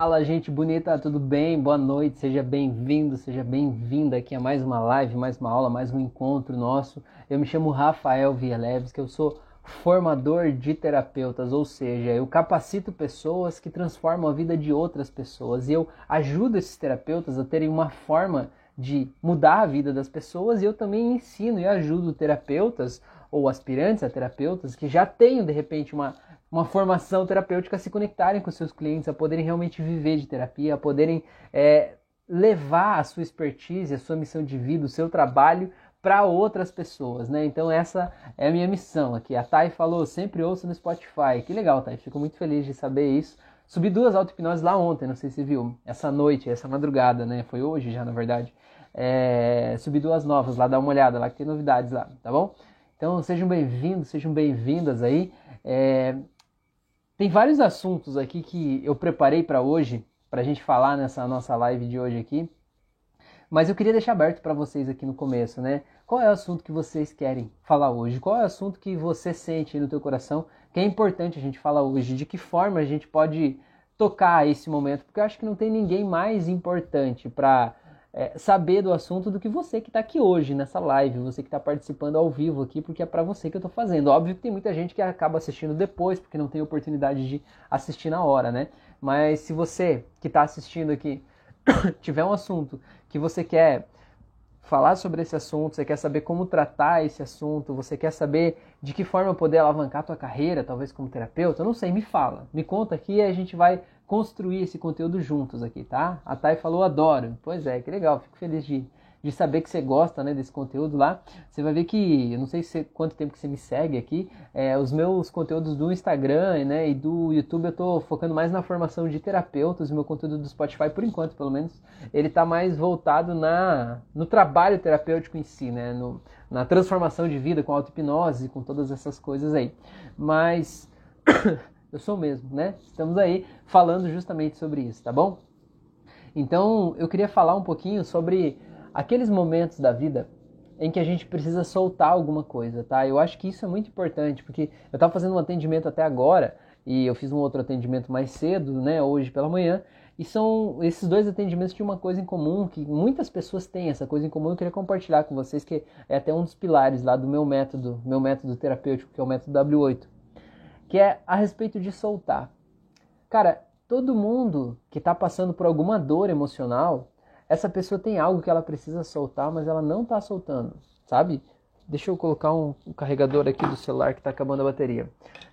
Fala, gente bonita, tudo bem? Boa noite, seja bem-vindo, seja bem-vinda aqui a mais uma live, mais uma aula, mais um encontro nosso. Eu me chamo Rafael Vialeves, que eu sou formador de terapeutas, ou seja, eu capacito pessoas que transformam a vida de outras pessoas e eu ajudo esses terapeutas a terem uma forma de mudar a vida das pessoas e eu também ensino e ajudo terapeutas ou aspirantes a terapeutas que já tenham de repente uma uma formação terapêutica a se conectarem com seus clientes, a poderem realmente viver de terapia, a poderem é, levar a sua expertise, a sua missão de vida, o seu trabalho para outras pessoas, né? Então essa é a minha missão aqui. A Thay falou, sempre ouço no Spotify. Que legal, Thay. Fico muito feliz de saber isso. Subi duas auto-hipnoses lá ontem, não sei se viu. Essa noite, essa madrugada, né? Foi hoje já, na verdade. É... Subi duas novas lá, dá uma olhada lá que tem novidades lá, tá bom? Então sejam bem-vindos, sejam bem-vindas aí. É... Tem vários assuntos aqui que eu preparei para hoje, para a gente falar nessa nossa live de hoje aqui. Mas eu queria deixar aberto para vocês aqui no começo, né? Qual é o assunto que vocês querem falar hoje? Qual é o assunto que você sente no teu coração que é importante a gente falar hoje? De que forma a gente pode tocar esse momento? Porque eu acho que não tem ninguém mais importante para é, saber do assunto do que você que está aqui hoje nessa live, você que está participando ao vivo aqui, porque é para você que eu estou fazendo. Óbvio que tem muita gente que acaba assistindo depois, porque não tem oportunidade de assistir na hora, né? Mas se você que está assistindo aqui tiver um assunto que você quer falar sobre esse assunto, você quer saber como tratar esse assunto, você quer saber de que forma poder alavancar a tua carreira, talvez como terapeuta, eu não sei, me fala, me conta aqui e a gente vai construir esse conteúdo juntos aqui, tá? A Thay falou adoro. Pois é, que legal, fico feliz de, de saber que você gosta né, desse conteúdo lá. Você vai ver que, eu não sei se, quanto tempo que você me segue aqui, é, os meus conteúdos do Instagram né, e do YouTube eu tô focando mais na formação de terapeutas, o meu conteúdo do Spotify, por enquanto, pelo menos, ele tá mais voltado na, no trabalho terapêutico em si, né, no, na transformação de vida com auto-hipnose, com todas essas coisas aí. Mas... Eu sou mesmo, né? Estamos aí falando justamente sobre isso, tá bom? Então, eu queria falar um pouquinho sobre aqueles momentos da vida em que a gente precisa soltar alguma coisa, tá? Eu acho que isso é muito importante, porque eu estava fazendo um atendimento até agora e eu fiz um outro atendimento mais cedo, né, hoje pela manhã, e são esses dois atendimentos tinham uma coisa em comum, que muitas pessoas têm essa coisa em comum, eu queria compartilhar com vocês que é até um dos pilares lá do meu método, meu método terapêutico, que é o método W8 que é a respeito de soltar. Cara, todo mundo que está passando por alguma dor emocional, essa pessoa tem algo que ela precisa soltar, mas ela não está soltando, sabe? Deixa eu colocar um, um carregador aqui do celular que está acabando a bateria.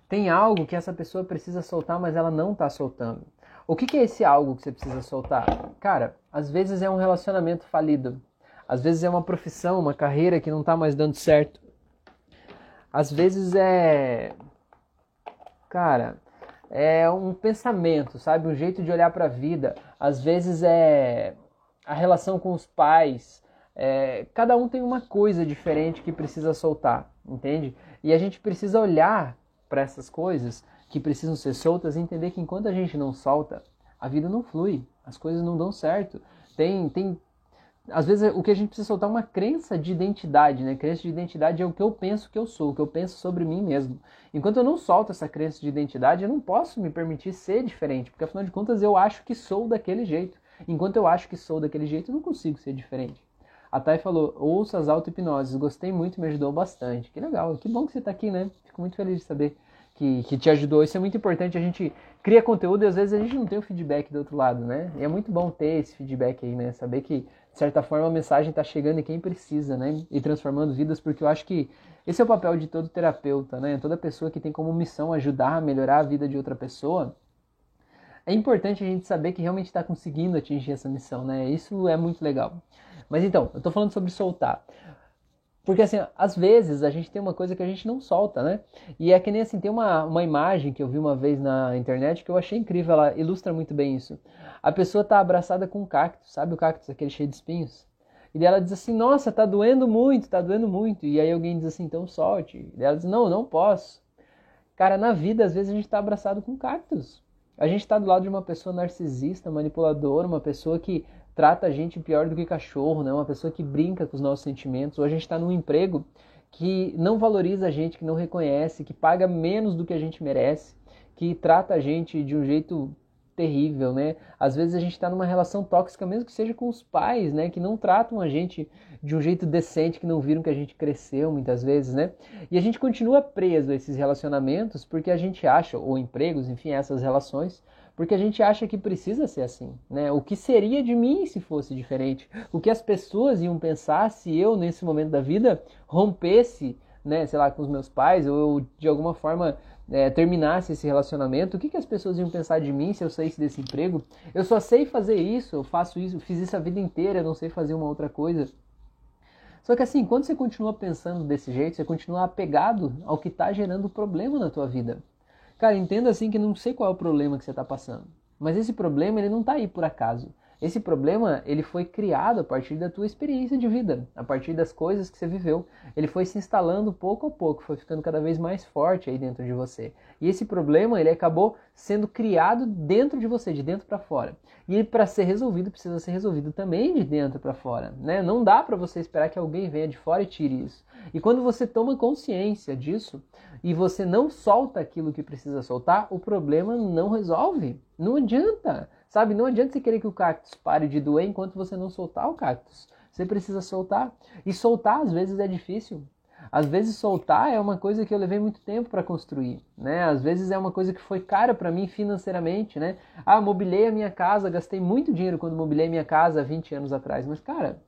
Tem algo que essa pessoa precisa soltar, mas ela não está soltando. O que, que é esse algo que você precisa soltar? Cara, às vezes é um relacionamento falido. Às vezes é uma profissão, uma carreira que não está mais dando certo. Às vezes é cara, é um pensamento, sabe? Um jeito de olhar para a vida. Às vezes é a relação com os pais. É, cada um tem uma coisa diferente que precisa soltar, entende? E a gente precisa olhar para essas coisas que precisam ser soltas e entender que enquanto a gente não solta, a vida não flui, as coisas não dão certo. Tem, tem às vezes o que a gente precisa soltar é uma crença de identidade, né? Crença de identidade é o que eu penso que eu sou, o que eu penso sobre mim mesmo. Enquanto eu não solto essa crença de identidade, eu não posso me permitir ser diferente, porque afinal de contas eu acho que sou daquele jeito. Enquanto eu acho que sou daquele jeito, eu não consigo ser diferente. A Thay falou, ouça as auto-hipnoses, gostei muito, me ajudou bastante. Que legal, que bom que você está aqui, né? Fico muito feliz de saber que, que te ajudou. Isso é muito importante. A gente cria conteúdo e às vezes a gente não tem o feedback do outro lado, né? E é muito bom ter esse feedback aí, né? Saber que, de certa forma, a mensagem está chegando em quem precisa, né? E transformando vidas, porque eu acho que esse é o papel de todo terapeuta, né? Toda pessoa que tem como missão ajudar a melhorar a vida de outra pessoa. É importante a gente saber que realmente está conseguindo atingir essa missão, né? Isso é muito legal. Mas então, eu estou falando sobre soltar. Porque assim, às vezes a gente tem uma coisa que a gente não solta, né? E é que nem assim, tem uma, uma imagem que eu vi uma vez na internet que eu achei incrível, ela ilustra muito bem isso. A pessoa tá abraçada com um cacto, sabe o cacto, aquele cheio de espinhos? E ela diz assim, nossa, tá doendo muito, tá doendo muito. E aí alguém diz assim, então solte. E ela diz, não, não posso. Cara, na vida, às vezes a gente tá abraçado com cactos. A gente tá do lado de uma pessoa narcisista, manipuladora, uma pessoa que trata a gente pior do que cachorro, né? Uma pessoa que brinca com os nossos sentimentos. Ou a gente está num emprego que não valoriza a gente, que não reconhece, que paga menos do que a gente merece, que trata a gente de um jeito terrível, né? Às vezes a gente está numa relação tóxica, mesmo que seja com os pais, né? Que não tratam a gente de um jeito decente, que não viram que a gente cresceu muitas vezes, né? E a gente continua preso a esses relacionamentos porque a gente acha, ou empregos, enfim, essas relações, porque a gente acha que precisa ser assim, né? O que seria de mim se fosse diferente? O que as pessoas iam pensar se eu, nesse momento da vida, rompesse, né, sei lá, com os meus pais, ou eu, de alguma forma, é, terminasse esse relacionamento, o que, que as pessoas iam pensar de mim se eu saísse desse emprego? Eu só sei fazer isso, eu faço isso, fiz isso a vida inteira, não sei fazer uma outra coisa. Só que assim, quando você continua pensando desse jeito, você continua apegado ao que está gerando problema na tua vida. Cara, entenda assim que não sei qual é o problema que você está passando. Mas esse problema ele não está aí por acaso. Esse problema ele foi criado a partir da tua experiência de vida, a partir das coisas que você viveu. Ele foi se instalando pouco a pouco, foi ficando cada vez mais forte aí dentro de você. E esse problema ele acabou sendo criado dentro de você, de dentro para fora. E para ser resolvido precisa ser resolvido também de dentro para fora, né? Não dá para você esperar que alguém venha de fora e tire isso. E quando você toma consciência disso e você não solta aquilo que precisa soltar, o problema não resolve. Não adianta. Sabe, não adianta você querer que o cactus pare de doer enquanto você não soltar o cactus. Você precisa soltar. E soltar às vezes é difícil. Às vezes soltar é uma coisa que eu levei muito tempo para construir, né? Às vezes é uma coisa que foi cara para mim financeiramente, né? Ah, mobilei a minha casa, gastei muito dinheiro quando mobilei minha casa há 20 anos atrás, mas cara,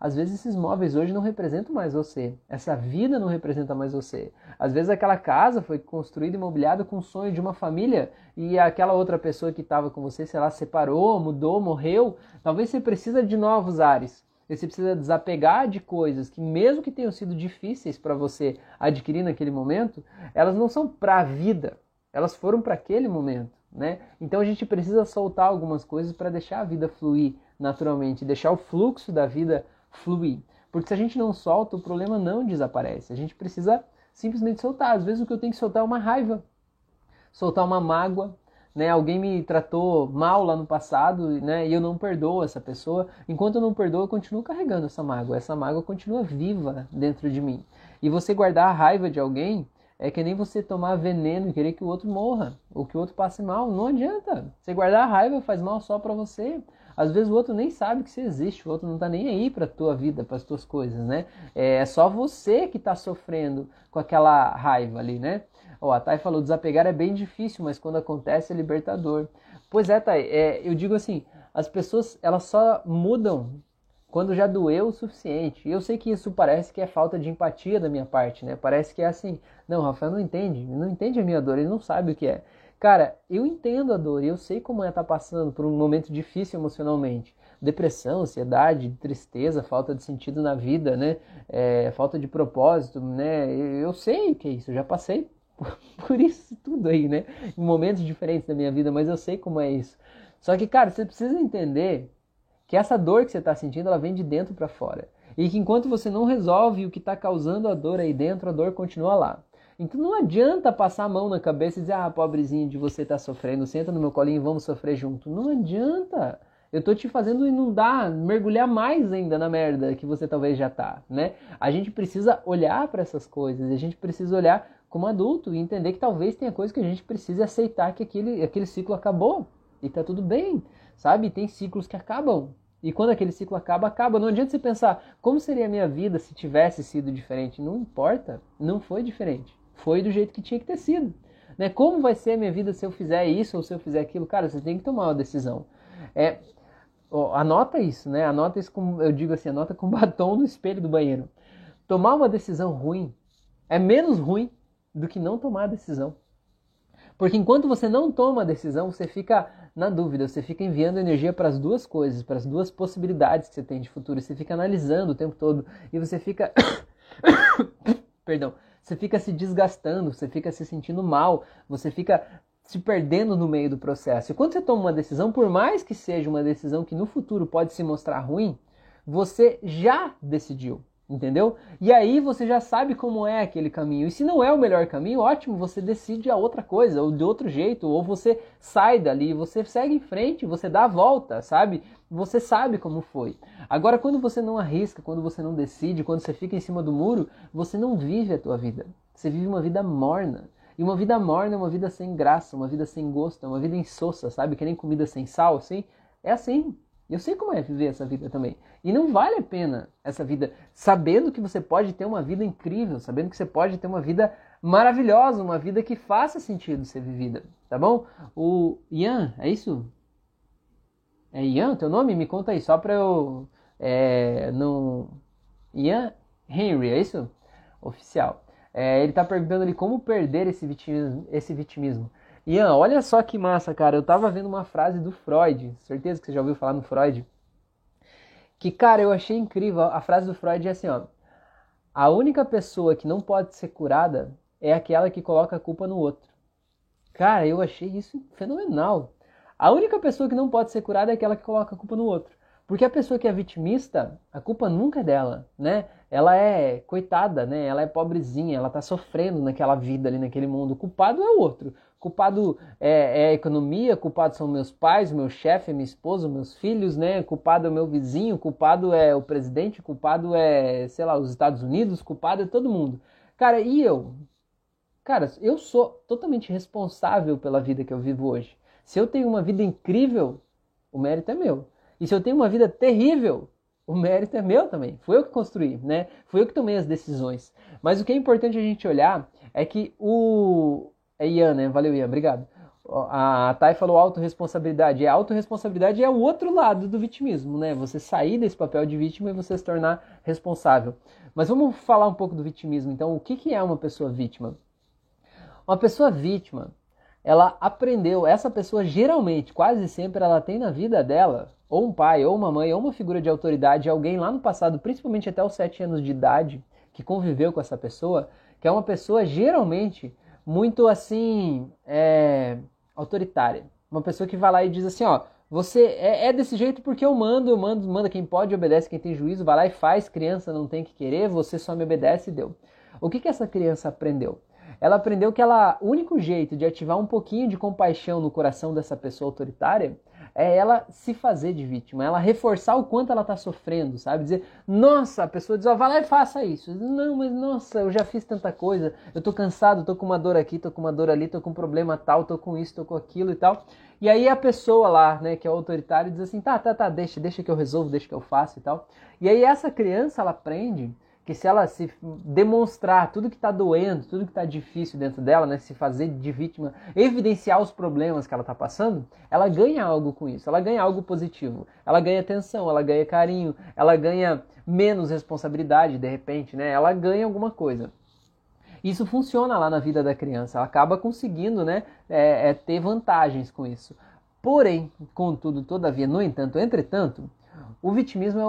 às vezes esses móveis hoje não representam mais você. Essa vida não representa mais você. Às vezes aquela casa foi construída e mobiliada com o sonho de uma família e aquela outra pessoa que estava com você, sei lá, separou, mudou, morreu. Talvez você precisa de novos ares. Você precisa desapegar de coisas que, mesmo que tenham sido difíceis para você adquirir naquele momento, elas não são para a vida. Elas foram para aquele momento. Né? Então a gente precisa soltar algumas coisas para deixar a vida fluir naturalmente, deixar o fluxo da vida fluir. Porque se a gente não solta, o problema não desaparece. A gente precisa simplesmente soltar. Às vezes o que eu tenho que soltar é uma raiva, soltar uma mágoa, né? Alguém me tratou mal lá no passado, né? E eu não perdoo essa pessoa. Enquanto eu não perdoo, eu continuo carregando essa mágoa. Essa mágoa continua viva dentro de mim. E você guardar a raiva de alguém é que nem você tomar veneno e querer que o outro morra ou que o outro passe mal. Não adianta. Você guardar a raiva faz mal só para você. Às vezes o outro nem sabe que você existe, o outro não está nem aí para a tua vida, para as tuas coisas, né? É só você que está sofrendo com aquela raiva ali, né? Ó, a Thay falou, desapegar é bem difícil, mas quando acontece é libertador. Pois é, Thay, é, eu digo assim, as pessoas elas só mudam quando já doeu o suficiente. E eu sei que isso parece que é falta de empatia da minha parte, né? Parece que é assim, não, Rafael não entende, não entende a minha dor, ele não sabe o que é. Cara, eu entendo a dor eu sei como é estar tá passando por um momento difícil emocionalmente. Depressão, ansiedade, tristeza, falta de sentido na vida, né? É, falta de propósito, né? Eu sei o que é isso, eu já passei por isso tudo aí, né? Em momentos diferentes da minha vida, mas eu sei como é isso. Só que, cara, você precisa entender que essa dor que você está sentindo, ela vem de dentro para fora. E que enquanto você não resolve o que está causando a dor aí dentro, a dor continua lá. Então não adianta passar a mão na cabeça e dizer, ah, pobrezinho de você tá sofrendo, senta no meu colinho e vamos sofrer junto. Não adianta. Eu tô te fazendo inundar, mergulhar mais ainda na merda que você talvez já tá, né? A gente precisa olhar para essas coisas, a gente precisa olhar como adulto e entender que talvez tenha coisa que a gente precise aceitar que aquele, aquele ciclo acabou e tá tudo bem, sabe? Tem ciclos que acabam. E quando aquele ciclo acaba, acaba. Não adianta você pensar como seria a minha vida se tivesse sido diferente. Não importa, não foi diferente foi do jeito que tinha que ter sido. Né? Como vai ser a minha vida se eu fizer isso ou se eu fizer aquilo? Cara, você tem que tomar uma decisão. É, ó, anota isso, né? Anota isso com, eu digo assim, anota com batom no espelho do banheiro. Tomar uma decisão ruim é menos ruim do que não tomar a decisão. Porque enquanto você não toma a decisão, você fica na dúvida, você fica enviando energia para as duas coisas, para as duas possibilidades que você tem de futuro, você fica analisando o tempo todo e você fica perdão, você fica se desgastando, você fica se sentindo mal, você fica se perdendo no meio do processo. E quando você toma uma decisão, por mais que seja uma decisão que no futuro pode se mostrar ruim, você já decidiu entendeu? E aí você já sabe como é aquele caminho. E se não é o melhor caminho, ótimo, você decide a outra coisa, ou de outro jeito, ou você sai dali, você segue em frente, você dá a volta, sabe? Você sabe como foi. Agora, quando você não arrisca, quando você não decide, quando você fica em cima do muro, você não vive a tua vida. Você vive uma vida morna. E uma vida morna é uma vida sem graça, uma vida sem gosto, é uma vida insossa, sabe? Que nem comida sem sal, assim. É assim. Eu sei como é viver essa vida também. E não vale a pena essa vida, sabendo que você pode ter uma vida incrível, sabendo que você pode ter uma vida maravilhosa, uma vida que faça sentido ser vivida, tá bom? O Ian, é isso? É Ian teu nome? Me conta aí, só pra eu é. Ian Henry, é isso? Oficial. É, ele tá perguntando ali como perder esse vitimismo, esse vitimismo. Ian, olha só que massa, cara. Eu tava vendo uma frase do Freud, certeza que você já ouviu falar no Freud. Que, cara, eu achei incrível. A frase do Freud é assim, ó. A única pessoa que não pode ser curada é aquela que coloca a culpa no outro. Cara, eu achei isso fenomenal. A única pessoa que não pode ser curada é aquela que coloca a culpa no outro. Porque a pessoa que é vitimista, a culpa nunca é dela, né? Ela é coitada, né? Ela é pobrezinha, ela tá sofrendo naquela vida ali, naquele mundo. O culpado é o outro. Culpado é, é, a economia, culpado são meus pais, meu chefe, minha esposa, meus filhos, né? Culpado é o meu vizinho, culpado é o presidente, culpado é, sei lá, os Estados Unidos, culpado é todo mundo. Cara, e eu? Cara, eu sou totalmente responsável pela vida que eu vivo hoje. Se eu tenho uma vida incrível, o mérito é meu. E se eu tenho uma vida terrível, o mérito é meu também. Fui eu que construí, né? Fui eu que tomei as decisões. Mas o que é importante a gente olhar é que o. É Ian, né? Valeu, Ian, obrigado. A Thay falou autorresponsabilidade. A autorresponsabilidade é o outro lado do vitimismo, né? Você sair desse papel de vítima e você se tornar responsável. Mas vamos falar um pouco do vitimismo. Então, o que é uma pessoa vítima? Uma pessoa vítima, ela aprendeu, essa pessoa geralmente, quase sempre, ela tem na vida dela ou um pai, ou uma mãe, ou uma figura de autoridade, alguém lá no passado, principalmente até os sete anos de idade, que conviveu com essa pessoa, que é uma pessoa geralmente muito assim é, autoritária. Uma pessoa que vai lá e diz assim, ó, você é, é, desse jeito porque eu mando, eu mando, manda quem pode, obedece quem tem juízo, vai lá e faz, criança não tem que querer, você só me obedece e deu. O que, que essa criança aprendeu? Ela aprendeu que ela, o único jeito de ativar um pouquinho de compaixão no coração dessa pessoa autoritária é ela se fazer de vítima, ela reforçar o quanto ela está sofrendo, sabe? Dizer, nossa, a pessoa diz, ó, vai lá e faça isso. Não, mas nossa, eu já fiz tanta coisa, eu tô cansado, tô com uma dor aqui, tô com uma dor ali, tô com um problema tal, tô com isso, tô com aquilo e tal. E aí a pessoa lá, né, que é autoritária, diz assim, tá, tá, tá, deixa, deixa que eu resolvo, deixa que eu faço e tal. E aí essa criança, ela aprende que se ela se demonstrar tudo que está doendo, tudo que está difícil dentro dela, né, se fazer de vítima, evidenciar os problemas que ela está passando, ela ganha algo com isso, ela ganha algo positivo, ela ganha atenção, ela ganha carinho, ela ganha menos responsabilidade de repente, né, ela ganha alguma coisa. Isso funciona lá na vida da criança, ela acaba conseguindo né, é, é, ter vantagens com isso. Porém, contudo, todavia, no entanto, entretanto, o vitimismo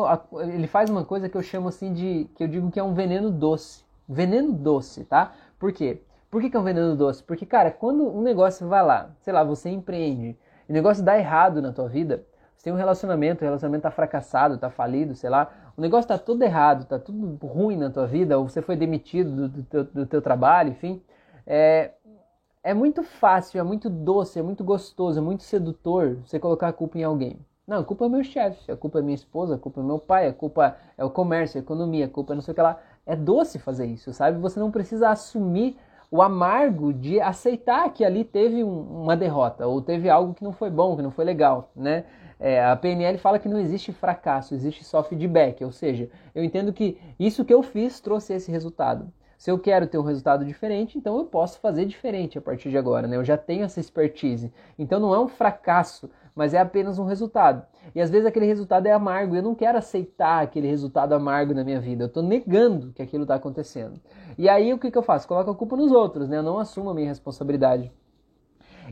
ele faz uma coisa que eu chamo assim de que eu digo que é um veneno doce, veneno doce, tá? Por quê? Por que, que é um veneno doce? Porque cara, quando um negócio vai lá, sei lá, você empreende, e o negócio dá errado na tua vida, você tem um relacionamento, o relacionamento tá fracassado, tá falido, sei lá, o negócio tá tudo errado, tá tudo ruim na tua vida, ou você foi demitido do, do, teu, do teu trabalho, enfim, é, é muito fácil, é muito doce, é muito gostoso, é muito sedutor você colocar a culpa em alguém. Não, a culpa é meu chefe, a culpa é minha esposa, a culpa é meu pai, a culpa é o comércio, a economia, a culpa é não sei o que lá. É doce fazer isso, sabe? Você não precisa assumir o amargo de aceitar que ali teve um, uma derrota ou teve algo que não foi bom, que não foi legal, né? É, a PNL fala que não existe fracasso, existe só feedback, ou seja, eu entendo que isso que eu fiz trouxe esse resultado. Se eu quero ter um resultado diferente, então eu posso fazer diferente a partir de agora, né? Eu já tenho essa expertise. Então não é um fracasso mas é apenas um resultado. E às vezes aquele resultado é amargo, eu não quero aceitar aquele resultado amargo na minha vida, eu estou negando que aquilo está acontecendo. E aí o que, que eu faço? Coloco a culpa nos outros, né? eu não assumo a minha responsabilidade.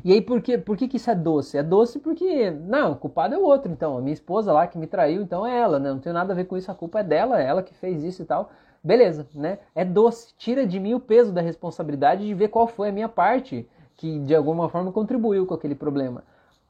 E aí por, quê? por que, que isso é doce? É doce porque, não, o culpado é o outro, então, a minha esposa lá que me traiu, então é ela, né? não tem nada a ver com isso, a culpa é dela, é ela que fez isso e tal. Beleza, né? É doce, tira de mim o peso da responsabilidade de ver qual foi a minha parte que de alguma forma contribuiu com aquele problema.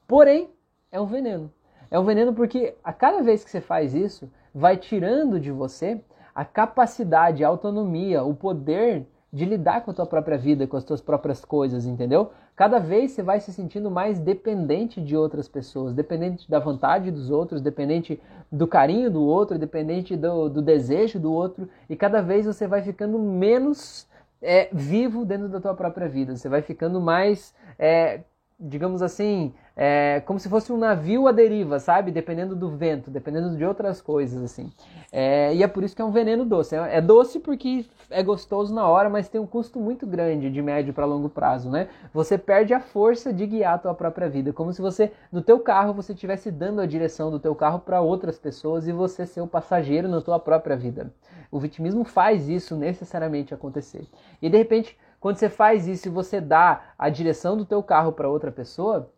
Porém, é um veneno. É um veneno porque a cada vez que você faz isso, vai tirando de você a capacidade, a autonomia, o poder de lidar com a tua própria vida, com as tuas próprias coisas, entendeu? Cada vez você vai se sentindo mais dependente de outras pessoas, dependente da vontade dos outros, dependente do carinho do outro, dependente do, do desejo do outro, e cada vez você vai ficando menos é, vivo dentro da tua própria vida. Você vai ficando mais, é, digamos assim, é, como se fosse um navio à deriva, sabe? Dependendo do vento, dependendo de outras coisas, assim. É, e é por isso que é um veneno doce. É, é doce porque é gostoso na hora, mas tem um custo muito grande de médio para longo prazo, né? Você perde a força de guiar a tua própria vida, como se você no teu carro você estivesse dando a direção do teu carro para outras pessoas e você ser o passageiro na tua própria vida. O vitimismo faz isso necessariamente acontecer. E de repente, quando você faz isso e você dá a direção do teu carro para outra pessoa,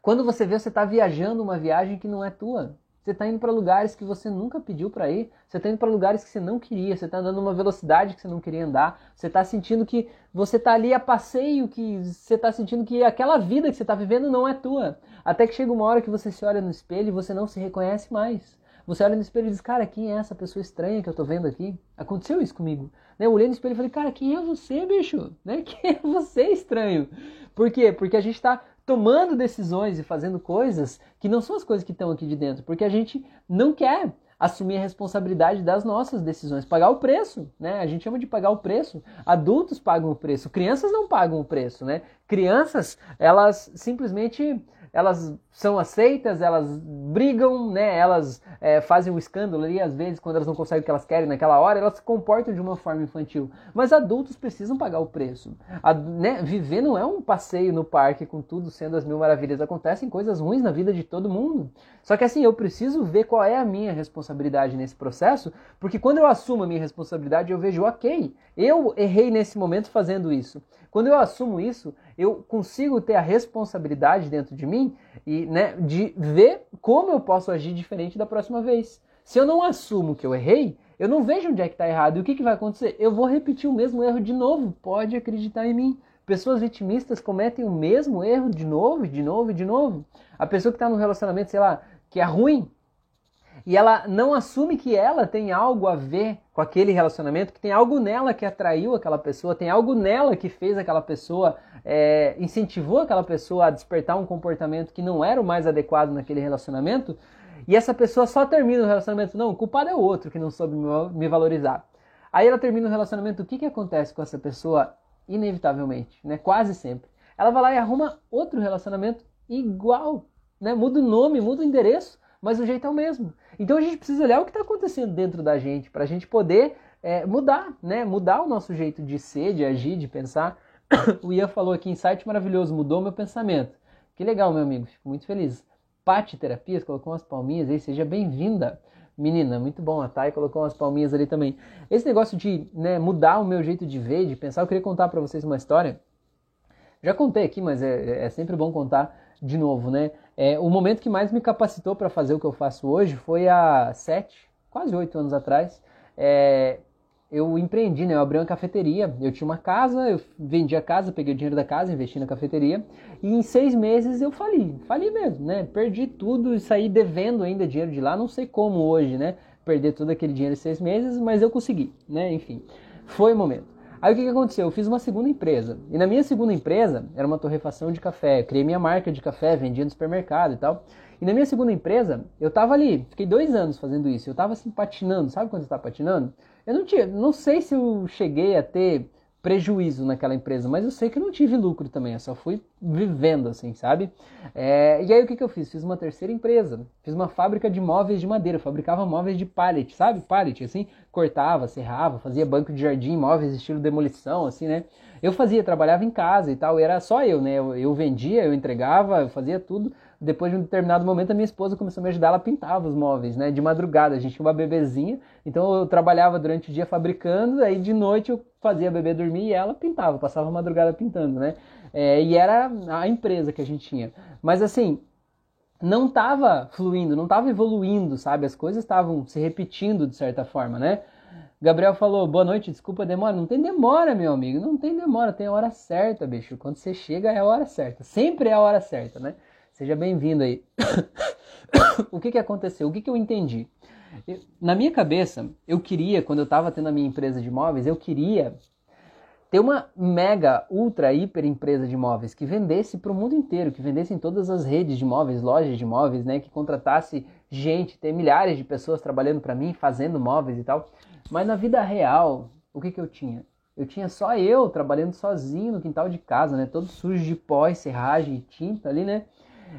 quando você vê, você está viajando uma viagem que não é tua. Você está indo para lugares que você nunca pediu para ir. Você está indo para lugares que você não queria. Você está andando uma velocidade que você não queria andar. Você está sentindo que você está ali a passeio, que você está sentindo que aquela vida que você está vivendo não é tua. Até que chega uma hora que você se olha no espelho e você não se reconhece mais. Você olha no espelho e diz, cara, quem é essa pessoa estranha que eu estou vendo aqui? Aconteceu isso comigo. Né? Eu olhei no espelho e falei, cara, quem é você, bicho? Né? Quem é você, estranho? Por quê? Porque a gente está tomando decisões e fazendo coisas que não são as coisas que estão aqui de dentro, porque a gente não quer assumir a responsabilidade das nossas decisões, pagar o preço, né? A gente chama de pagar o preço. Adultos pagam o preço, crianças não pagam o preço, né? Crianças, elas simplesmente elas são aceitas, elas brigam, né? Elas é, fazem um escândalo ali, às vezes, quando elas não conseguem o que elas querem naquela hora, elas se comportam de uma forma infantil. Mas adultos precisam pagar o preço. A, né? Viver não é um passeio no parque com tudo sendo as mil maravilhas. Acontecem coisas ruins na vida de todo mundo. Só que assim, eu preciso ver qual é a minha responsabilidade nesse processo, porque quando eu assumo a minha responsabilidade, eu vejo, ok, eu errei nesse momento fazendo isso. Quando eu assumo isso, eu consigo ter a responsabilidade dentro de mim e né, de ver como eu posso agir diferente da próxima vez. Se eu não assumo que eu errei, eu não vejo onde é que está errado. E o que, que vai acontecer? Eu vou repetir o mesmo erro de novo. Pode acreditar em mim. Pessoas vitimistas cometem o mesmo erro de novo, de novo de novo. A pessoa que está num relacionamento, sei lá, que é ruim, e ela não assume que ela tem algo a ver com aquele relacionamento, que tem algo nela que atraiu aquela pessoa, tem algo nela que fez aquela pessoa, é, incentivou aquela pessoa a despertar um comportamento que não era o mais adequado naquele relacionamento, e essa pessoa só termina o relacionamento, não, o culpado é o outro que não soube me valorizar. Aí ela termina o relacionamento, o que, que acontece com essa pessoa? Inevitavelmente, né? quase sempre. Ela vai lá e arruma outro relacionamento igual, né? muda o nome, muda o endereço, mas o jeito é o mesmo. Então a gente precisa olhar o que está acontecendo dentro da gente para a gente poder é, mudar, né? Mudar o nosso jeito de ser, de agir, de pensar. o Ian falou aqui, insight maravilhoso, mudou meu pensamento. Que legal, meu amigo, fico muito feliz. Pati Terapias colocou umas palminhas aí, seja bem-vinda. Menina, muito bom. A Thay colocou umas palminhas ali também. Esse negócio de né, mudar o meu jeito de ver, de pensar, eu queria contar para vocês uma história. Já contei aqui, mas é, é sempre bom contar de novo, né? É, o momento que mais me capacitou para fazer o que eu faço hoje foi há sete, quase oito anos atrás. É, eu empreendi, né? Eu abri uma cafeteria. Eu tinha uma casa, eu vendi a casa, peguei o dinheiro da casa, investi na cafeteria. E em seis meses eu fali, fali mesmo, né? Perdi tudo e saí devendo ainda dinheiro de lá. Não sei como hoje, né? Perder todo aquele dinheiro em seis meses, mas eu consegui, né? Enfim, foi o momento. Aí o que, que aconteceu? Eu fiz uma segunda empresa. E na minha segunda empresa, era uma torrefação de café. Eu criei minha marca de café, vendia no supermercado e tal. E na minha segunda empresa, eu tava ali, fiquei dois anos fazendo isso. Eu tava assim patinando, sabe quando você tá patinando? Eu não tinha, não sei se eu cheguei a ter prejuízo naquela empresa, mas eu sei que não tive lucro também, eu só fui vivendo assim, sabe? É, e aí o que, que eu fiz? Fiz uma terceira empresa, fiz uma fábrica de móveis de madeira, eu fabricava móveis de pallet, sabe? Pallet, assim, cortava, serrava, fazia banco de jardim, móveis estilo demolição, assim, né? Eu fazia, trabalhava em casa e tal, e era só eu, né? Eu, eu vendia, eu entregava, eu fazia tudo, depois de um determinado momento, a minha esposa começou a me ajudar, ela pintava os móveis, né? De madrugada, a gente tinha uma bebezinha, então eu trabalhava durante o dia fabricando, aí de noite eu fazia a bebê dormir e ela pintava, passava a madrugada pintando, né? É, e era a empresa que a gente tinha. Mas assim, não estava fluindo, não estava evoluindo, sabe? As coisas estavam se repetindo de certa forma, né? Gabriel falou, boa noite, desculpa demora. Não tem demora, meu amigo, não tem demora, tem a hora certa, bicho. Quando você chega é a hora certa, sempre é a hora certa, né? Seja bem-vindo aí. o que, que aconteceu? O que, que eu entendi? Eu, na minha cabeça, eu queria, quando eu estava tendo a minha empresa de imóveis, eu queria ter uma mega, ultra, hiper empresa de imóveis que vendesse para o mundo inteiro, que vendesse em todas as redes de imóveis, lojas de imóveis, né, que contratasse gente, ter milhares de pessoas trabalhando para mim, fazendo móveis e tal. Mas na vida real, o que, que eu tinha? Eu tinha só eu trabalhando sozinho no quintal de casa, né? Todo sujo de pó, serragem e tinta ali, né?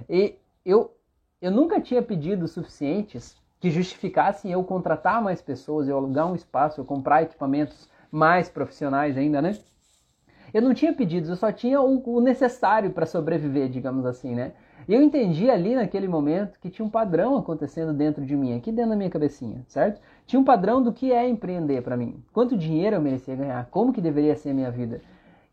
E eu, eu nunca tinha pedidos suficientes que justificassem eu contratar mais pessoas, eu alugar um espaço, eu comprar equipamentos mais profissionais ainda, né? Eu não tinha pedidos, eu só tinha o necessário para sobreviver, digamos assim, né? E eu entendi ali naquele momento que tinha um padrão acontecendo dentro de mim, aqui dentro da minha cabecinha, certo? Tinha um padrão do que é empreender para mim. Quanto dinheiro eu merecia ganhar, como que deveria ser a minha vida.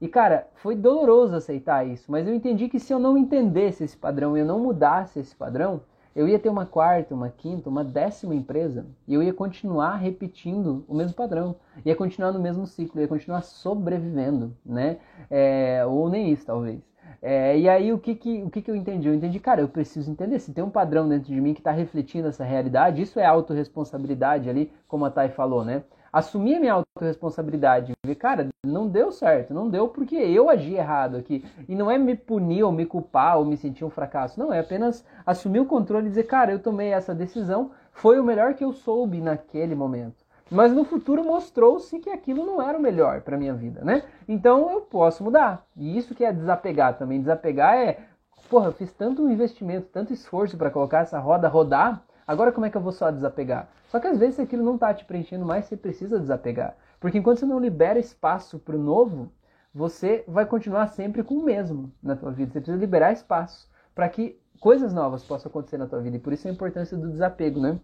E cara, foi doloroso aceitar isso, mas eu entendi que se eu não entendesse esse padrão, eu não mudasse esse padrão, eu ia ter uma quarta, uma quinta, uma décima empresa e eu ia continuar repetindo o mesmo padrão, ia continuar no mesmo ciclo, ia continuar sobrevivendo, né? É, ou nem isso, talvez. É, e aí o que que, o que que eu entendi? Eu entendi, cara, eu preciso entender se tem um padrão dentro de mim que está refletindo essa realidade, isso é autorresponsabilidade ali, como a Thay falou, né? assumir a minha autorresponsabilidade. Ver, cara, não deu certo, não deu porque eu agi errado aqui. E não é me punir ou me culpar ou me sentir um fracasso. Não, é apenas assumir o controle e dizer, cara, eu tomei essa decisão, foi o melhor que eu soube naquele momento. Mas no futuro mostrou-se que aquilo não era o melhor para minha vida, né? Então eu posso mudar. E isso que é desapegar também. Desapegar é, porra, eu fiz tanto investimento, tanto esforço para colocar essa roda rodar Agora como é que eu vou só desapegar? Só que às vezes aquilo não está te preenchendo mais, você precisa desapegar. Porque enquanto você não libera espaço para o novo, você vai continuar sempre com o mesmo na tua vida. Você precisa liberar espaço para que coisas novas possam acontecer na tua vida. E por isso a importância do desapego, né?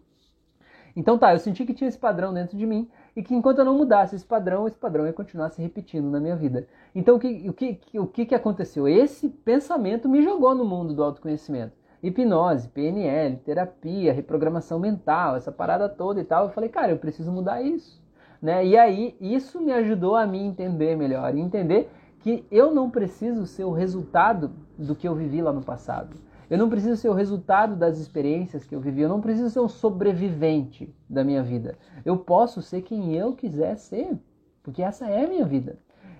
Então tá, eu senti que tinha esse padrão dentro de mim e que enquanto eu não mudasse esse padrão, esse padrão ia continuar se repetindo na minha vida. Então o que, o que, o que, que aconteceu? Esse pensamento me jogou no mundo do autoconhecimento hipnose, PNL, terapia, reprogramação mental, essa parada toda e tal. Eu falei, cara, eu preciso mudar isso. Né? E aí, isso me ajudou a me entender melhor, e entender que eu não preciso ser o resultado do que eu vivi lá no passado. Eu não preciso ser o resultado das experiências que eu vivi, eu não preciso ser um sobrevivente da minha vida. Eu posso ser quem eu quiser ser, porque essa é a minha vida.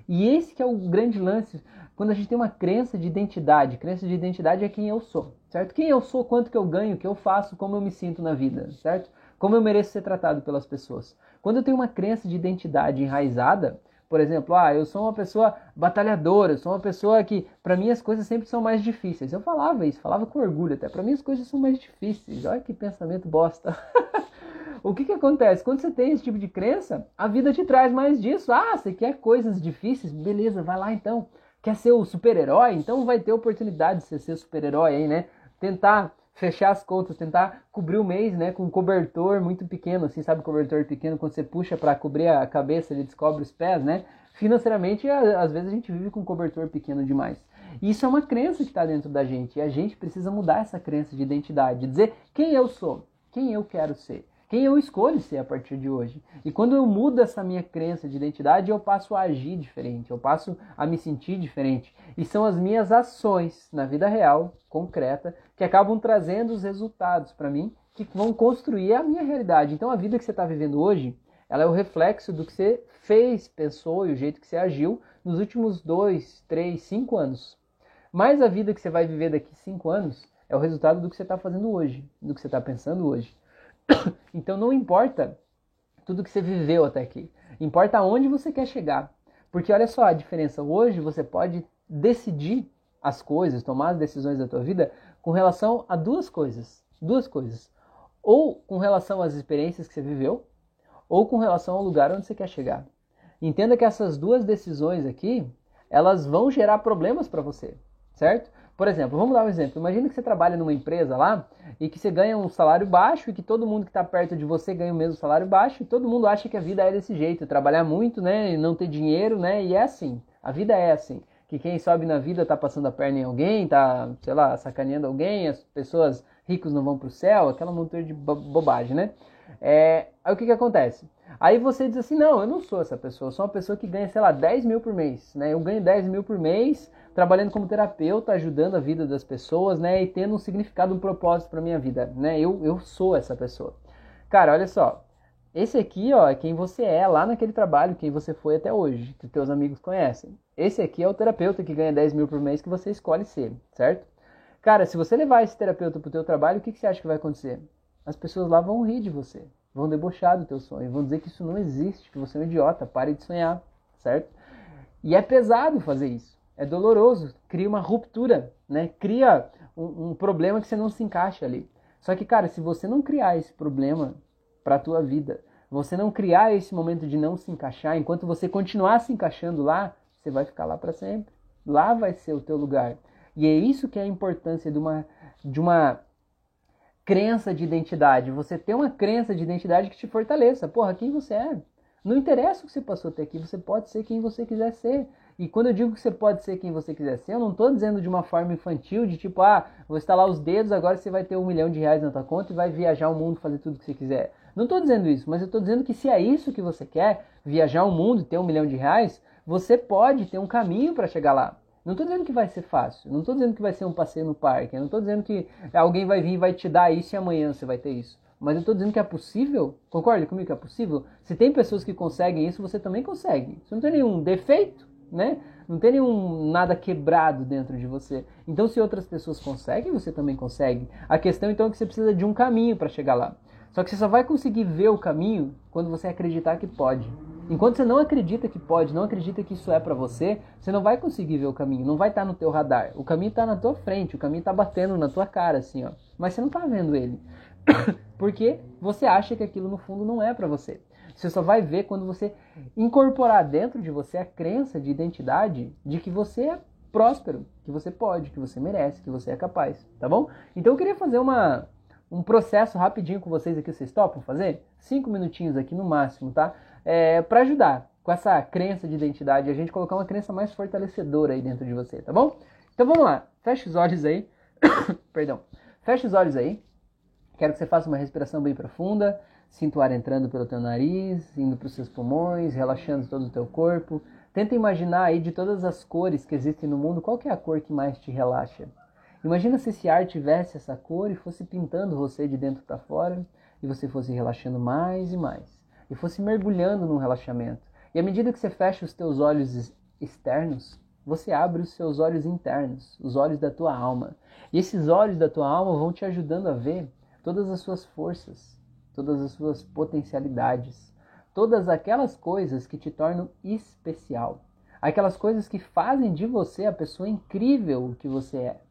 E esse que é o grande lance, quando a gente tem uma crença de identidade. Crença de identidade é quem eu sou certo? Quem eu sou, quanto que eu ganho, o que eu faço, como eu me sinto na vida, certo? Como eu mereço ser tratado pelas pessoas. Quando eu tenho uma crença de identidade enraizada, por exemplo, ah, eu sou uma pessoa batalhadora, eu sou uma pessoa que, para mim, as coisas sempre são mais difíceis. Eu falava isso, falava com orgulho até. Para mim, as coisas são mais difíceis. Olha que pensamento bosta. o que, que acontece? Quando você tem esse tipo de crença, a vida te traz mais disso. Ah, você quer coisas difíceis? Beleza, vai lá então. Quer ser o super-herói? Então vai ter oportunidade de você ser super-herói aí, né? tentar fechar as contas, tentar cobrir o mês, né, com um cobertor muito pequeno, assim, sabe, cobertor pequeno, quando você puxa para cobrir a cabeça, ele descobre os pés, né? Financeiramente, às vezes a gente vive com um cobertor pequeno demais. E isso é uma crença que está dentro da gente, e a gente precisa mudar essa crença de identidade, dizer quem eu sou, quem eu quero ser quem eu escolho ser a partir de hoje. E quando eu mudo essa minha crença de identidade, eu passo a agir diferente, eu passo a me sentir diferente. E são as minhas ações na vida real, concreta, que acabam trazendo os resultados para mim, que vão construir a minha realidade. Então a vida que você está vivendo hoje, ela é o reflexo do que você fez, pensou e o jeito que você agiu nos últimos dois, três, cinco anos. Mas a vida que você vai viver daqui cinco anos é o resultado do que você está fazendo hoje, do que você está pensando hoje. Então não importa tudo que você viveu até aqui, importa aonde você quer chegar. Porque olha só a diferença, hoje você pode decidir as coisas, tomar as decisões da tua vida com relação a duas coisas, duas coisas. Ou com relação às experiências que você viveu, ou com relação ao lugar onde você quer chegar. Entenda que essas duas decisões aqui, elas vão gerar problemas para você, certo? Por exemplo, vamos dar um exemplo. Imagina que você trabalha numa empresa lá e que você ganha um salário baixo e que todo mundo que está perto de você ganha o mesmo salário baixo e todo mundo acha que a vida é desse jeito, trabalhar muito, né, e não ter dinheiro, né, e é assim. A vida é assim. Que quem sobe na vida está passando a perna em alguém, está, sei lá, sacaneando alguém, as pessoas ricos não vão para o céu, aquela montanha de bobagem, né? É, aí o que, que acontece? Aí você diz assim, não, eu não sou essa pessoa, eu sou uma pessoa que ganha, sei lá, 10 mil por mês, né? Eu ganho 10 mil por mês, trabalhando como terapeuta, ajudando a vida das pessoas, né? E tendo um significado, um propósito para minha vida, né? Eu, eu sou essa pessoa. Cara, olha só. Esse aqui, ó, é quem você é lá naquele trabalho, quem você foi até hoje, que teus amigos conhecem. Esse aqui é o terapeuta que ganha 10 mil por mês que você escolhe ser, certo? Cara, se você levar esse terapeuta pro teu trabalho, o que, que você acha que vai acontecer? As pessoas lá vão rir de você, vão debochar do teu sonho, vão dizer que isso não existe, que você é um idiota, pare de sonhar, certo? E é pesado fazer isso, é doloroso, cria uma ruptura, né? Cria um, um problema que você não se encaixa ali. Só que, cara, se você não criar esse problema para a tua vida, você não criar esse momento de não se encaixar, enquanto você continuar se encaixando lá, você vai ficar lá para sempre. Lá vai ser o teu lugar. E é isso que é a importância de uma, de uma crença de identidade. Você ter uma crença de identidade que te fortaleça. Porra, quem você é? Não interessa o que você passou até aqui, você pode ser quem você quiser ser. E quando eu digo que você pode ser quem você quiser ser, eu não estou dizendo de uma forma infantil, de tipo, ah, vou instalar os dedos, agora você vai ter um milhão de reais na tua conta e vai viajar o mundo, fazer tudo o que você quiser. Não estou dizendo isso, mas eu estou dizendo que se é isso que você quer, viajar o mundo e ter um milhão de reais, você pode ter um caminho para chegar lá. Não estou dizendo que vai ser fácil, não estou dizendo que vai ser um passeio no parque, não estou dizendo que alguém vai vir e vai te dar isso e amanhã você vai ter isso. Mas eu estou dizendo que é possível, concorda comigo que é possível? Se tem pessoas que conseguem isso, você também consegue. Você não tem nenhum defeito, né? Não tem nenhum nada quebrado dentro de você. Então, se outras pessoas conseguem, você também consegue. A questão então é que você precisa de um caminho para chegar lá. Só que você só vai conseguir ver o caminho quando você acreditar que pode. Enquanto você não acredita que pode, não acredita que isso é para você, você não vai conseguir ver o caminho, não vai estar tá no teu radar. O caminho está na tua frente, o caminho está batendo na tua cara assim, ó. Mas você não está vendo ele. Porque você acha que aquilo no fundo não é para você. Você só vai ver quando você incorporar dentro de você a crença de identidade de que você é próspero, que você pode, que você merece, que você é capaz, tá bom? Então eu queria fazer uma um processo rapidinho com vocês aqui, vocês topam fazer? Cinco minutinhos aqui no máximo, tá? É, para ajudar com essa crença de identidade, a gente colocar uma crença mais fortalecedora aí dentro de você, tá bom? Então vamos lá, fecha os olhos aí. Perdão. Fecha os olhos aí. Quero que você faça uma respiração bem profunda. Sinta o ar entrando pelo teu nariz, indo para os seus pulmões, relaxando todo o teu corpo. Tenta imaginar aí de todas as cores que existem no mundo, qual é a cor que mais te relaxa? Imagina se esse ar tivesse essa cor e fosse pintando você de dentro para fora e você fosse relaxando mais e mais e fosse mergulhando num relaxamento. E à medida que você fecha os teus olhos externos, você abre os seus olhos internos, os olhos da tua alma. E esses olhos da tua alma vão te ajudando a ver todas as suas forças, todas as suas potencialidades, todas aquelas coisas que te tornam especial, aquelas coisas que fazem de você a pessoa incrível que você é.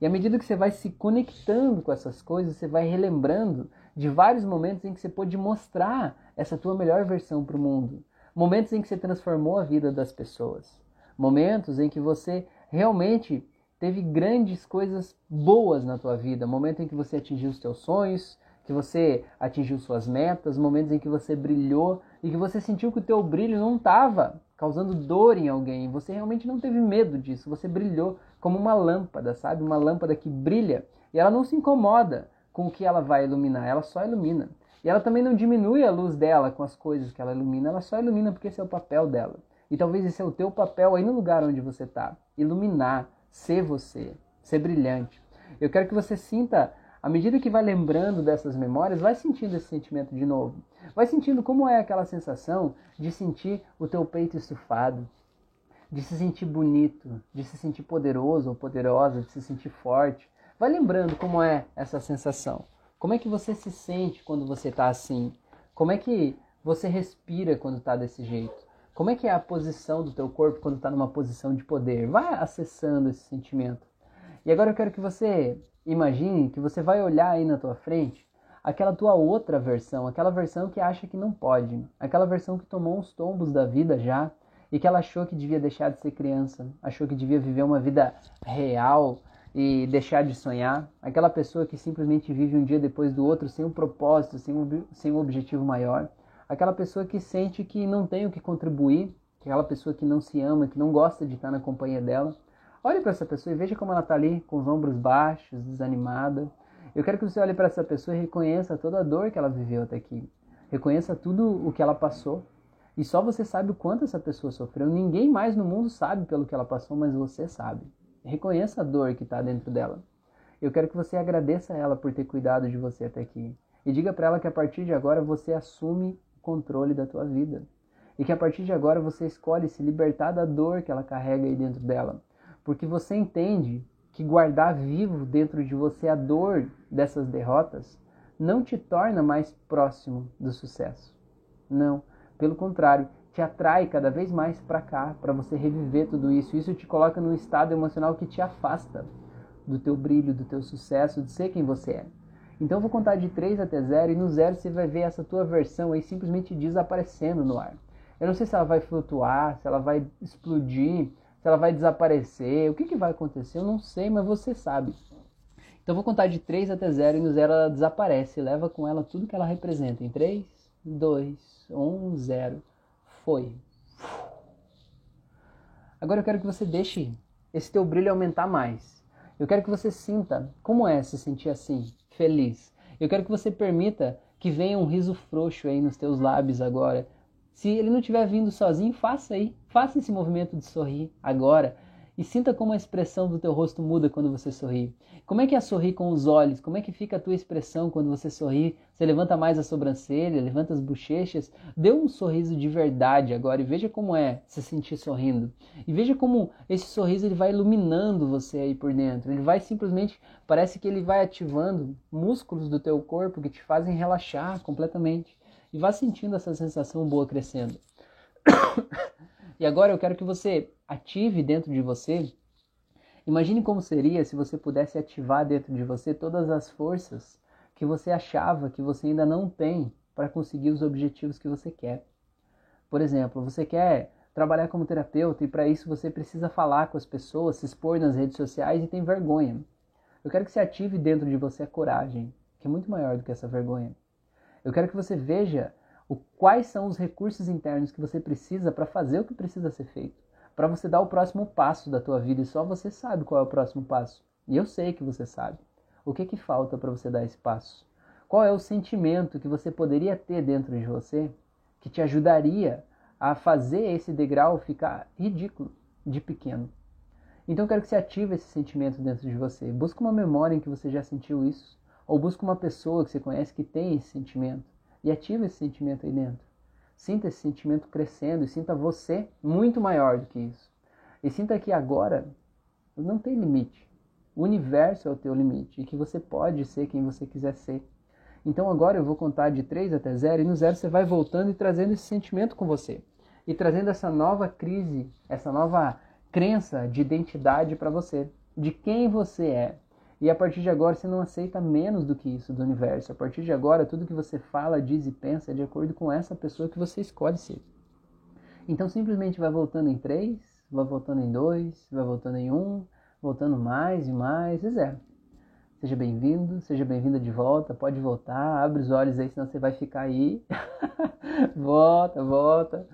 E à medida que você vai se conectando com essas coisas, você vai relembrando de vários momentos em que você pôde mostrar essa tua melhor versão para o mundo. Momentos em que você transformou a vida das pessoas. Momentos em que você realmente teve grandes coisas boas na tua vida. Momentos em que você atingiu os teus sonhos, que você atingiu suas metas, momentos em que você brilhou e que você sentiu que o teu brilho não estava causando dor em alguém. Você realmente não teve medo disso. Você brilhou como uma lâmpada, sabe? Uma lâmpada que brilha e ela não se incomoda com o que ela vai iluminar, ela só ilumina. E ela também não diminui a luz dela com as coisas que ela ilumina, ela só ilumina porque esse é o papel dela. E talvez esse é o teu papel aí no lugar onde você está. Iluminar, ser você, ser brilhante. Eu quero que você sinta, à medida que vai lembrando dessas memórias, vai sentindo esse sentimento de novo. Vai sentindo como é aquela sensação de sentir o teu peito estufado, de se sentir bonito, de se sentir poderoso ou poderosa, de se sentir forte. Vai lembrando como é essa sensação. Como é que você se sente quando você está assim? Como é que você respira quando está desse jeito? Como é que é a posição do teu corpo quando está numa posição de poder? Vai acessando esse sentimento. E agora eu quero que você imagine que você vai olhar aí na tua frente aquela tua outra versão, aquela versão que acha que não pode, aquela versão que tomou uns tombos da vida já e que ela achou que devia deixar de ser criança, achou que devia viver uma vida real, e deixar de sonhar, aquela pessoa que simplesmente vive um dia depois do outro sem um propósito, sem um, sem um objetivo maior, aquela pessoa que sente que não tem o que contribuir, aquela pessoa que não se ama, que não gosta de estar na companhia dela. Olhe para essa pessoa e veja como ela está ali, com os ombros baixos, desanimada. Eu quero que você olhe para essa pessoa e reconheça toda a dor que ela viveu até aqui. Reconheça tudo o que ela passou. E só você sabe o quanto essa pessoa sofreu. Ninguém mais no mundo sabe pelo que ela passou, mas você sabe. Reconheça a dor que está dentro dela. Eu quero que você agradeça a ela por ter cuidado de você até aqui. E diga para ela que a partir de agora você assume o controle da tua vida. E que a partir de agora você escolhe se libertar da dor que ela carrega aí dentro dela. Porque você entende que guardar vivo dentro de você a dor dessas derrotas não te torna mais próximo do sucesso. Não, pelo contrário, te atrai cada vez mais para cá, para você reviver tudo isso. Isso te coloca num estado emocional que te afasta do teu brilho, do teu sucesso, de ser quem você é. Então eu vou contar de 3 até 0 e no 0 você vai ver essa tua versão aí simplesmente desaparecendo no ar. Eu não sei se ela vai flutuar, se ela vai explodir, ela vai desaparecer, o que, que vai acontecer, eu não sei, mas você sabe. Então eu vou contar de 3 até 0 e no 0 ela desaparece, leva com ela tudo que ela representa. Em 3, 2, 1, 0. Foi. Agora eu quero que você deixe esse teu brilho aumentar mais. Eu quero que você sinta como é se sentir assim, feliz. Eu quero que você permita que venha um riso frouxo aí nos teus lábios agora. Se ele não estiver vindo sozinho, faça aí. Faça esse movimento de sorrir agora. E sinta como a expressão do teu rosto muda quando você sorri. Como é que é sorrir com os olhos? Como é que fica a tua expressão quando você sorri? Você levanta mais a sobrancelha, levanta as bochechas? Dê um sorriso de verdade agora e veja como é se sentir sorrindo. E veja como esse sorriso ele vai iluminando você aí por dentro. Ele vai simplesmente, parece que ele vai ativando músculos do teu corpo que te fazem relaxar completamente. E vá sentindo essa sensação boa crescendo. E agora eu quero que você ative dentro de você. Imagine como seria se você pudesse ativar dentro de você todas as forças que você achava que você ainda não tem para conseguir os objetivos que você quer. Por exemplo, você quer trabalhar como terapeuta e para isso você precisa falar com as pessoas, se expor nas redes sociais e tem vergonha. Eu quero que você ative dentro de você a coragem, que é muito maior do que essa vergonha. Eu quero que você veja o, quais são os recursos internos que você precisa para fazer o que precisa ser feito, para você dar o próximo passo da tua vida e só você sabe qual é o próximo passo. E eu sei que você sabe. O que que falta para você dar esse passo? Qual é o sentimento que você poderia ter dentro de você que te ajudaria a fazer esse degrau ficar ridículo de pequeno? Então eu quero que você ative esse sentimento dentro de você. Busque uma memória em que você já sentiu isso, ou busque uma pessoa que você conhece que tem esse sentimento e ativa esse sentimento aí dentro. Sinta esse sentimento crescendo e sinta você muito maior do que isso. E sinta que agora não tem limite. O universo é o teu limite e que você pode ser quem você quiser ser. Então agora eu vou contar de 3 até 0 e no 0 você vai voltando e trazendo esse sentimento com você. E trazendo essa nova crise, essa nova crença de identidade para você, de quem você é, e a partir de agora você não aceita menos do que isso do universo. A partir de agora, tudo que você fala, diz e pensa é de acordo com essa pessoa que você escolhe ser. Então simplesmente vai voltando em três, vai voltando em dois, vai voltando em um, voltando mais e mais e zero. Seja bem-vindo, seja bem-vinda de volta, pode voltar, abre os olhos aí, senão você vai ficar aí. volta, volta.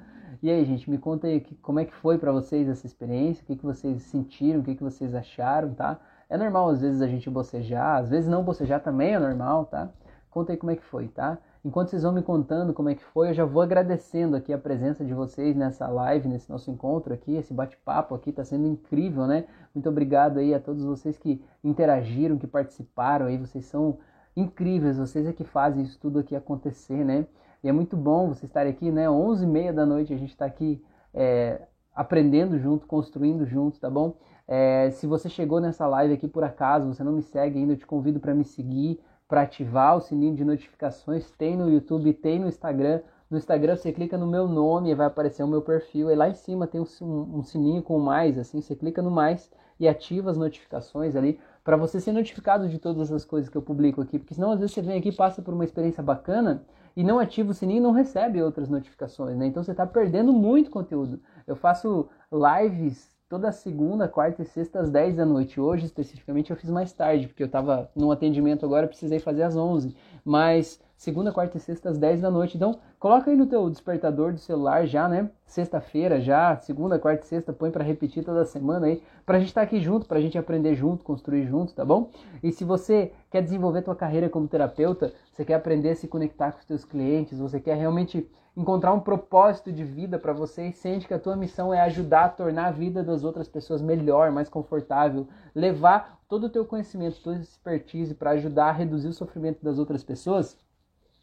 E aí, gente, me conta aí como é que foi para vocês essa experiência, o que, que vocês sentiram, o que, que vocês acharam, tá? É normal às vezes a gente bocejar, às vezes não bocejar também é normal, tá? Conta aí como é que foi, tá? Enquanto vocês vão me contando como é que foi, eu já vou agradecendo aqui a presença de vocês nessa live, nesse nosso encontro aqui, esse bate-papo aqui tá sendo incrível, né? Muito obrigado aí a todos vocês que interagiram, que participaram aí, vocês são incríveis, vocês é que fazem isso tudo aqui acontecer, né? E é muito bom vocês estarem aqui, né? 11 e meia da noite a gente está aqui é, aprendendo junto, construindo junto, tá bom? É, se você chegou nessa live aqui por acaso, você não me segue ainda, eu te convido para me seguir, para ativar o sininho de notificações. Tem no YouTube, tem no Instagram. No Instagram você clica no meu nome e vai aparecer o meu perfil. E lá em cima tem um, um sininho com mais, assim, você clica no mais e ativa as notificações ali para você ser notificado de todas as coisas que eu publico aqui, porque senão às vezes você vem aqui, passa por uma experiência bacana e não ativa o sininho e não recebe outras notificações, né? Então você está perdendo muito conteúdo. Eu faço lives toda segunda, quarta e sexta às 10 da noite. Hoje, especificamente, eu fiz mais tarde, porque eu estava num atendimento agora, precisei fazer às 11. Mas segunda, quarta e sexta às 10 da noite. Então, coloca aí no teu despertador do celular já, né? Sexta-feira já, segunda, quarta e sexta, põe para repetir toda semana aí, pra gente estar tá aqui junto, pra gente aprender junto, construir junto, tá bom? E se você quer desenvolver tua carreira como terapeuta, você quer aprender a se conectar com os teus clientes, você quer realmente encontrar um propósito de vida para você e sente que a tua missão é ajudar a tornar a vida das outras pessoas melhor, mais confortável, levar todo o teu conhecimento, toda a expertise para ajudar a reduzir o sofrimento das outras pessoas,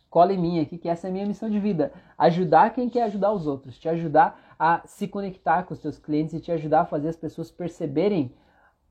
cola em mim aqui que essa é a minha missão de vida, ajudar quem quer ajudar os outros, te ajudar a se conectar com os teus clientes e te ajudar a fazer as pessoas perceberem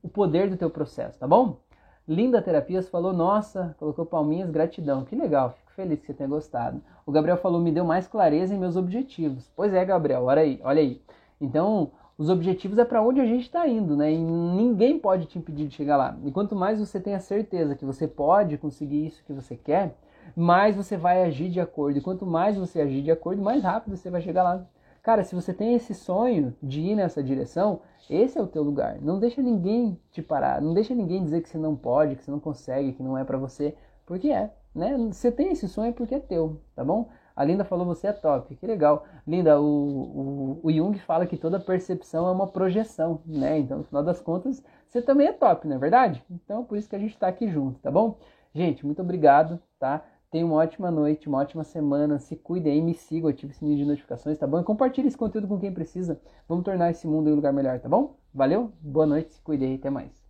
o poder do teu processo, tá bom? Linda Terapias falou, nossa, colocou palminhas, gratidão. Que legal, fico feliz que você tenha gostado. O Gabriel falou, me deu mais clareza em meus objetivos. Pois é, Gabriel, olha aí, olha aí. Então, os objetivos é para onde a gente está indo, né? E ninguém pode te impedir de chegar lá. E quanto mais você tem a certeza que você pode conseguir isso que você quer, mais você vai agir de acordo. E quanto mais você agir de acordo, mais rápido você vai chegar lá. Cara, se você tem esse sonho de ir nessa direção, esse é o teu lugar. Não deixa ninguém te parar, não deixa ninguém dizer que você não pode, que você não consegue, que não é para você, porque é, né? Você tem esse sonho porque é teu, tá bom? A Linda falou você é top, que legal. Linda, o, o, o Jung fala que toda percepção é uma projeção, né? Então, no final das contas, você também é top, não é verdade? Então, por isso que a gente está aqui junto, tá bom? Gente, muito obrigado, tá? Tenha uma ótima noite, uma ótima semana. Se cuide aí, me siga, ative o sininho de notificações, tá bom? E compartilhe esse conteúdo com quem precisa. Vamos tornar esse mundo um lugar melhor, tá bom? Valeu, boa noite, se cuide aí, até mais.